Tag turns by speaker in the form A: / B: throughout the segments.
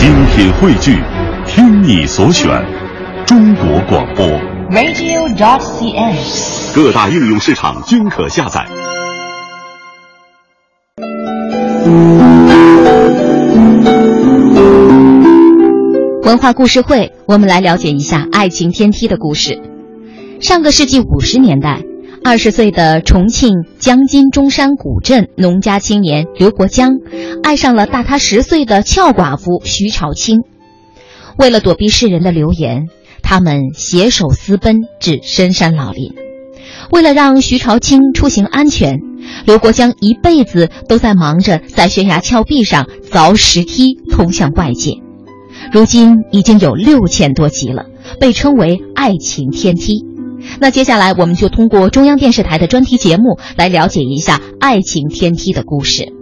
A: 精品汇聚，听你所选，中国广播。
B: radio.cn。
A: 各大应用市场均可下载。
C: 文化故事会，我们来了解一下爱情天梯的故事。上个世纪五十年代，二十岁的重庆江津中山古镇农家青年刘国江，爱上了大他十岁的俏寡妇徐朝清。为了躲避世人的流言，他们携手私奔至深山老林。为了让徐朝清出行安全，刘国江一辈子都在忙着在悬崖峭壁上凿石梯通向外界。如今已经有六千多集了，被称为“爱情天梯”。那接下来我们就通过中央电视台的专题节目来了解一下“爱情天梯”的故事。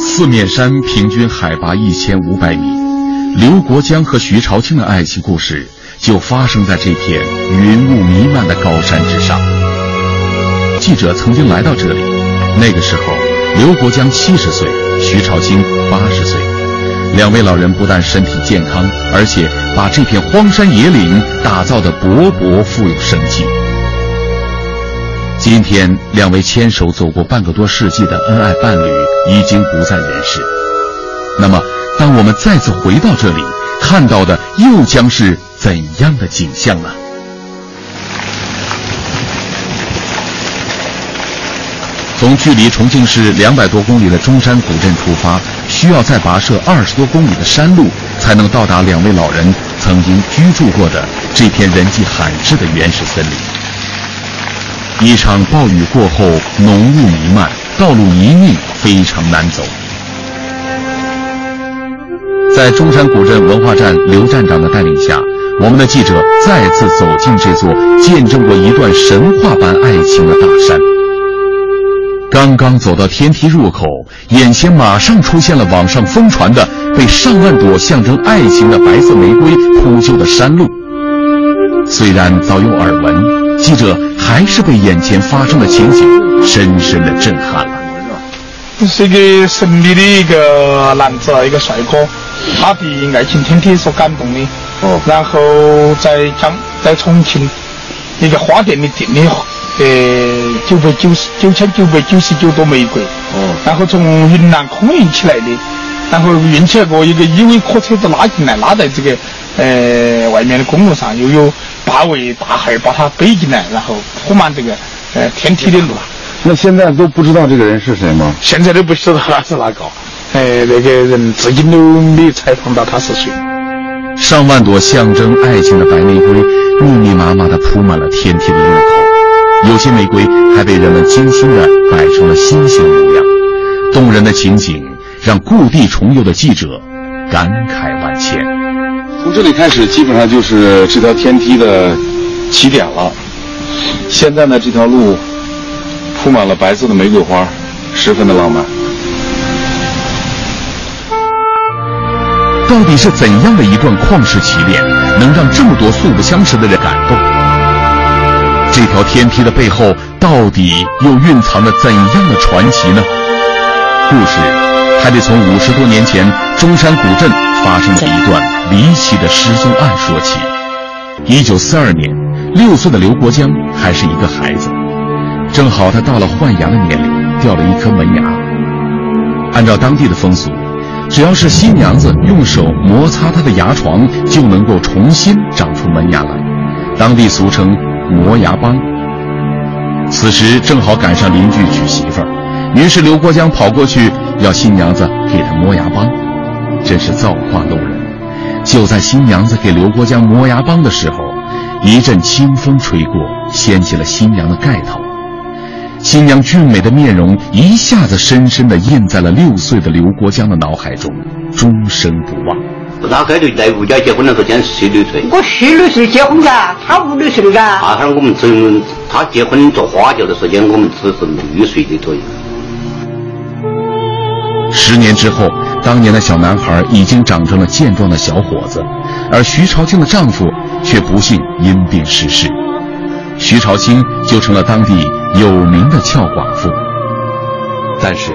D: 四面山平均海拔一千五百米，刘国江和徐朝清的爱情故事就发生在这片云雾弥漫的高山之上。记者曾经来到这里，那个时候刘国江七十岁，徐朝清八十岁。两位老人不但身体健康，而且把这片荒山野岭打造得勃勃富有生机。今天，两位牵手走过半个多世纪的恩爱伴侣已经不在人世。那么，当我们再次回到这里，看到的又将是怎样的景象呢？从距离重庆市两百多公里的中山古镇出发，需要再跋涉二十多公里的山路，才能到达两位老人曾经居住过的这片人迹罕至的原始森林。一场暴雨过后，浓雾弥漫，道路泥泞，非常难走。在中山古镇文化站刘站长的带领下，我们的记者再次走进这座见证过一段神话般爱情的大山。刚刚走到天梯入口，眼前马上出现了网上疯传的被上万朵象征爱情的白色玫瑰铺就的山路。虽然早有耳闻，记者还是被眼前发生的情景深深的震撼了。
E: 这是一个神秘的一个男子，一个帅哥，他被爱情天梯所感动的。
F: 哦。
E: 然后在江在重庆一个花店里订的呃九百九十九千九百九十九朵玫瑰。
F: 哦。
E: 然后从云南空运起来的，然后运起来过一个依维柯车子拉进来，拉在这个呃外面的公路上，又有八位大汉把他背进来，然后铺满这个呃天梯的路。
F: 那现在都不知道这个人是谁吗？
E: 现在都不知道他是哪个，哎，那个人至今都没采访到他是谁。
D: 上万朵象征爱情的白玫瑰，密密麻麻地铺满了天梯的入口，有些玫瑰还被人们精心的摆成了心形模样。动人的情景让故地重游的记者感慨万千。
F: 从这里开始，基本上就是这条天梯的起点了。现在呢，这条路铺满了白色的玫瑰花，十分的浪漫。
D: 到底是怎样的一段旷世奇恋，能让这么多素不相识的人感动？这条天梯的背后，到底又蕴藏着怎样的传奇呢？故事还得从五十多年前中山古镇发生的一段离奇的失踪案说起。一九四二年，六岁的刘国江还是一个孩子，正好他到了换牙的年龄，掉了一颗门牙。按照当地的风俗，只要是新娘子用手摩擦她的牙床，就能够重新长出门牙来，当地俗称磨牙帮。此时正好赶上邻居娶媳妇儿，于是刘国江跑过去要新娘子给他磨牙帮，真是造化弄人。就在新娘子给刘国江磨牙帮的时候，一阵清风吹过，掀起了新娘的盖头。新娘俊美的面容一下子深深地印在了六岁的刘国江的脑海中，终生不忘。
G: 他开头在吴家结婚的时候，今年十六岁。
H: 我十六岁结婚的，他五六岁的。
G: 那会儿我们只他结婚做花轿的时间，我们只是六岁的左右。
D: 十年之后，当年的小男孩已经长成了健壮的小伙子，而徐朝清的丈夫却不幸因病逝世，徐朝清就成了当地有名的俏寡妇。
I: 但是，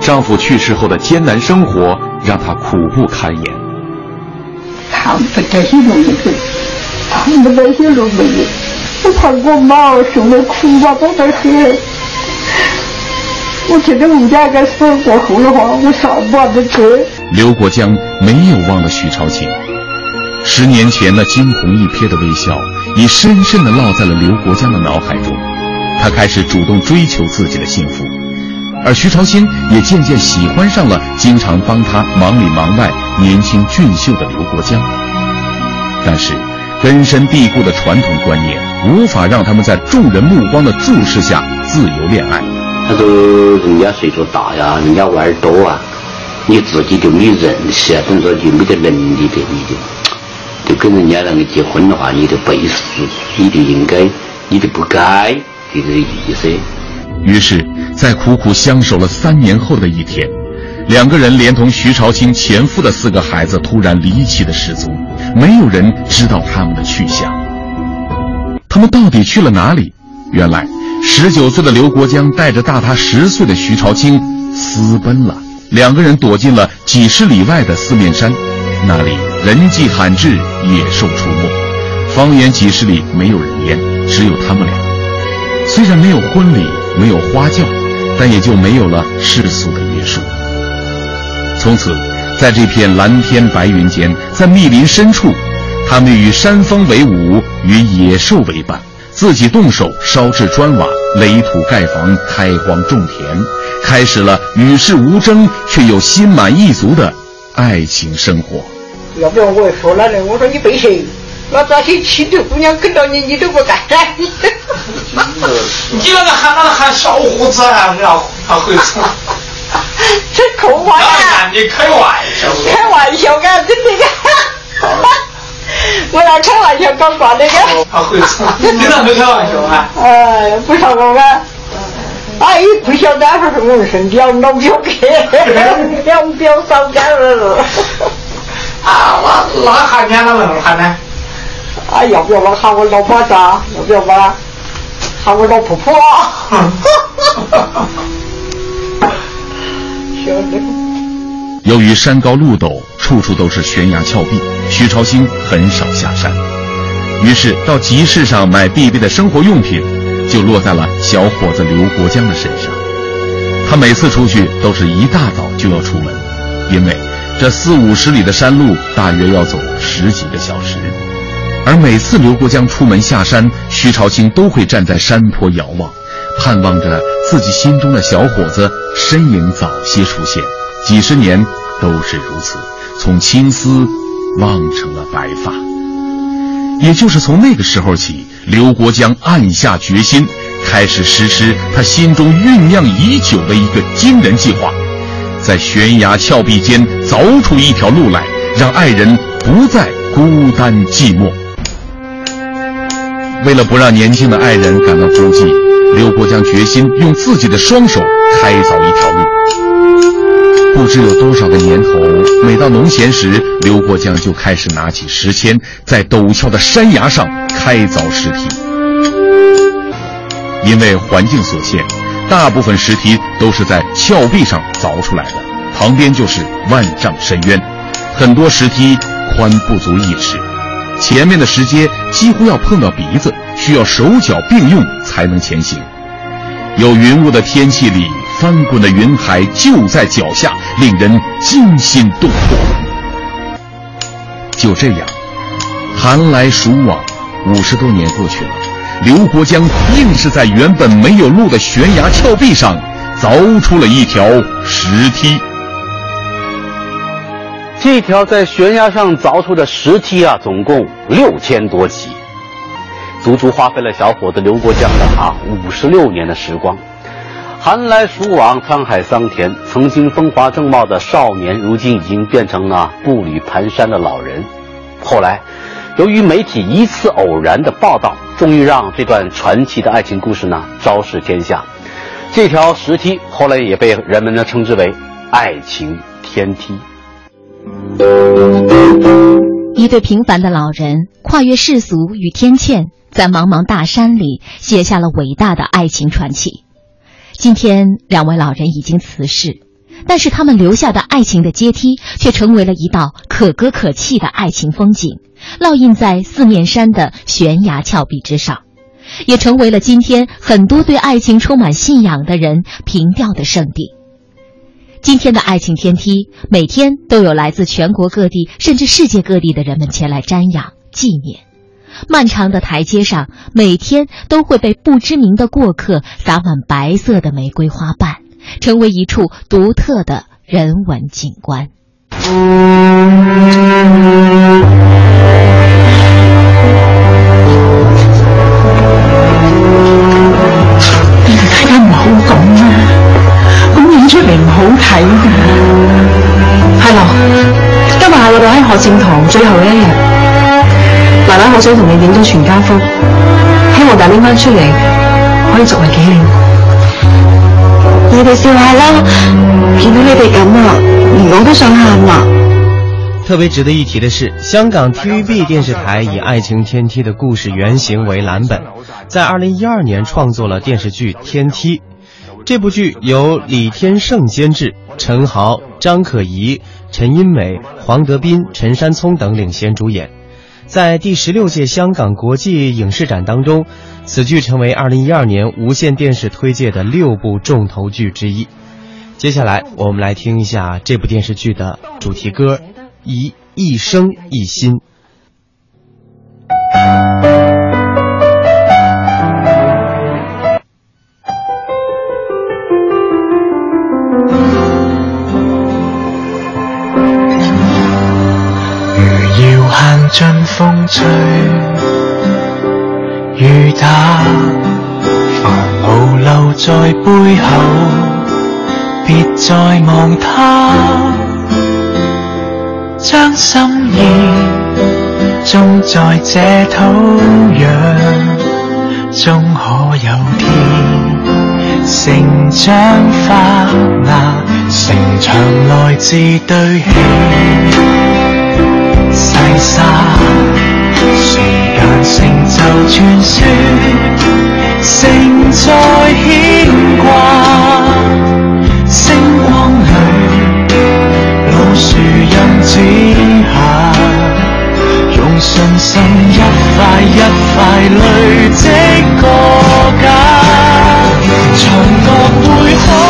I: 丈夫去世后的艰难生活让她苦不堪言。
H: 看不这些东西，看不这些东西。我怕我妈受的苦吧，不得很。我觉得我们家该死过后的话，我啥不得吃。
D: 刘国江没有忘了许朝清，十年前那惊鸿一瞥的微笑，已深深地烙在了刘国江的脑海中。他开始主动追求自己的幸福，而徐朝清也渐渐喜欢上了经常帮他忙里忙外、年轻俊秀的刘国江。但是，根深蒂固的传统观念无法让他们在众人目光的注视下自由恋爱。
G: 他说：“人家岁数大呀，人家娃儿多啊，你自己就没认识啊，等于说就没得能力的，你就就跟人家那个结婚的话，你就背时，你就应该，你就不该，就这个意思。”
D: 于是，在苦苦相守了三年后的一天，两个人连同徐朝清前夫的四个孩子突然离奇的失踪，没有人知道他们的去向。他们到底去了哪里？原来。十九岁的刘国江带着大他十岁的徐朝清私奔了，两个人躲进了几十里外的四面山，那里人迹罕至，野兽出没，方圆几十里没有人烟，只有他们俩。虽然没有婚礼，没有花轿，但也就没有了世俗的约束。从此，在这片蓝天白云间，在密林深处，他们与山峰为伍，与野兽为伴。自己动手烧制砖瓦、垒土盖房、开荒种田，开始了与世无争却又心满意足的爱情生活。
H: 要不要我说了呢？我说你背谁？那这些亲的姑娘跟着你，你都不干。
E: 你那个喊那个喊小伙子啊，要他会死。
H: 这空话
E: 呀！你开玩笑，
H: 开玩笑啊，真的。我那开玩笑搞挂那个，
E: 他会说，你咋没开玩笑啊。
H: 哎，不上我啊。哎，不晓得还是我们是两老表哥，两表嫂家儿。
E: 啊，那那喊你那能喊呢？
H: 啊，要不要我喊我老婆子？要不要我喊我老婆婆？
D: 由于山高路陡，处处都是悬崖峭壁。徐朝兴很少下山，于是到集市上买必备的生活用品，就落在了小伙子刘国江的身上。他每次出去都是一大早就要出门，因为这四五十里的山路大约要走十几个小时。而每次刘国江出门下山，徐朝兴都会站在山坡遥望，盼望着自己心中的小伙子身影早些出现。几十年都是如此，从青丝。望成了白发，也就是从那个时候起，刘国江暗下决心，开始实施他心中酝酿已久的一个惊人计划，在悬崖峭壁间凿出一条路来，让爱人不再孤单寂寞。为了不让年轻的爱人感到孤寂，刘国江决心用自己的双手开凿一条路。不知有多少个年头，每到农闲时，刘国江就开始拿起石锨，在陡峭的山崖上开凿石梯。因为环境所限，大部分石梯都是在峭壁上凿出来的，旁边就是万丈深渊，很多石梯宽不足一尺，前面的石阶几乎要碰到鼻子，需要手脚并用才能前行。有云雾的天气里。翻滚的云海就在脚下，令人惊心动魄。就这样，寒来暑往，五十多年过去了，刘国江硬是在原本没有路的悬崖峭壁上凿出了一条石梯。
I: 这条在悬崖上凿出的石梯啊，总共六千多级，足足花费了小伙子刘国江的啊五十六年的时光。寒来暑往，沧海桑田。曾经风华正茂的少年，如今已经变成了步履蹒跚的老人。后来，由于媒体一次偶然的报道，终于让这段传奇的爱情故事呢昭示天下。这条石梯后来也被人们呢称之为“爱情天梯”。
C: 一对平凡的老人，跨越世俗与天堑，在茫茫大山里写下了伟大的爱情传奇。今天，两位老人已经辞世，但是他们留下的爱情的阶梯，却成为了一道可歌可泣的爱情风景，烙印在四面山的悬崖峭壁之上，也成为了今天很多对爱情充满信仰的人凭吊的圣地。今天的爱情天梯，每天都有来自全国各地甚至世界各地的人们前来瞻仰纪念。漫长的台阶上，每天都会被不知名的过客洒满白色的玫瑰花瓣。成为一处独特的人文景观。
J: 最後一日，奶奶好想同你影咗全家福，希望大拎翻出嚟可以作為紀念。
K: 你哋笑下啦，见到你哋咁啊，连我都想喊啦。
L: 特别值得一提的是，香港 TVB 电视台以《爱情天梯》的故事原型为蓝本，在二零一二年创作了电视剧《天梯》。这部剧由李天胜监制，陈豪、张可颐、陈茵美、黄德斌、陈山聪等领衔主演。在第十六届香港国际影视展当中。此剧成为二零一二年无线电视推介的六部重头剧之一。接下来，我们来听一下这部电视剧的主题歌《一一生一心》。
M: 摇行尽风吹。雨打，烦恼留在背后，别再望他。将心意种在这土壤，终可有天成长发芽。城墙来自堆起细沙，时间成就传说，胜在牵挂。星光里，老树荫之下，用信心一块一块累积个家，长乐会。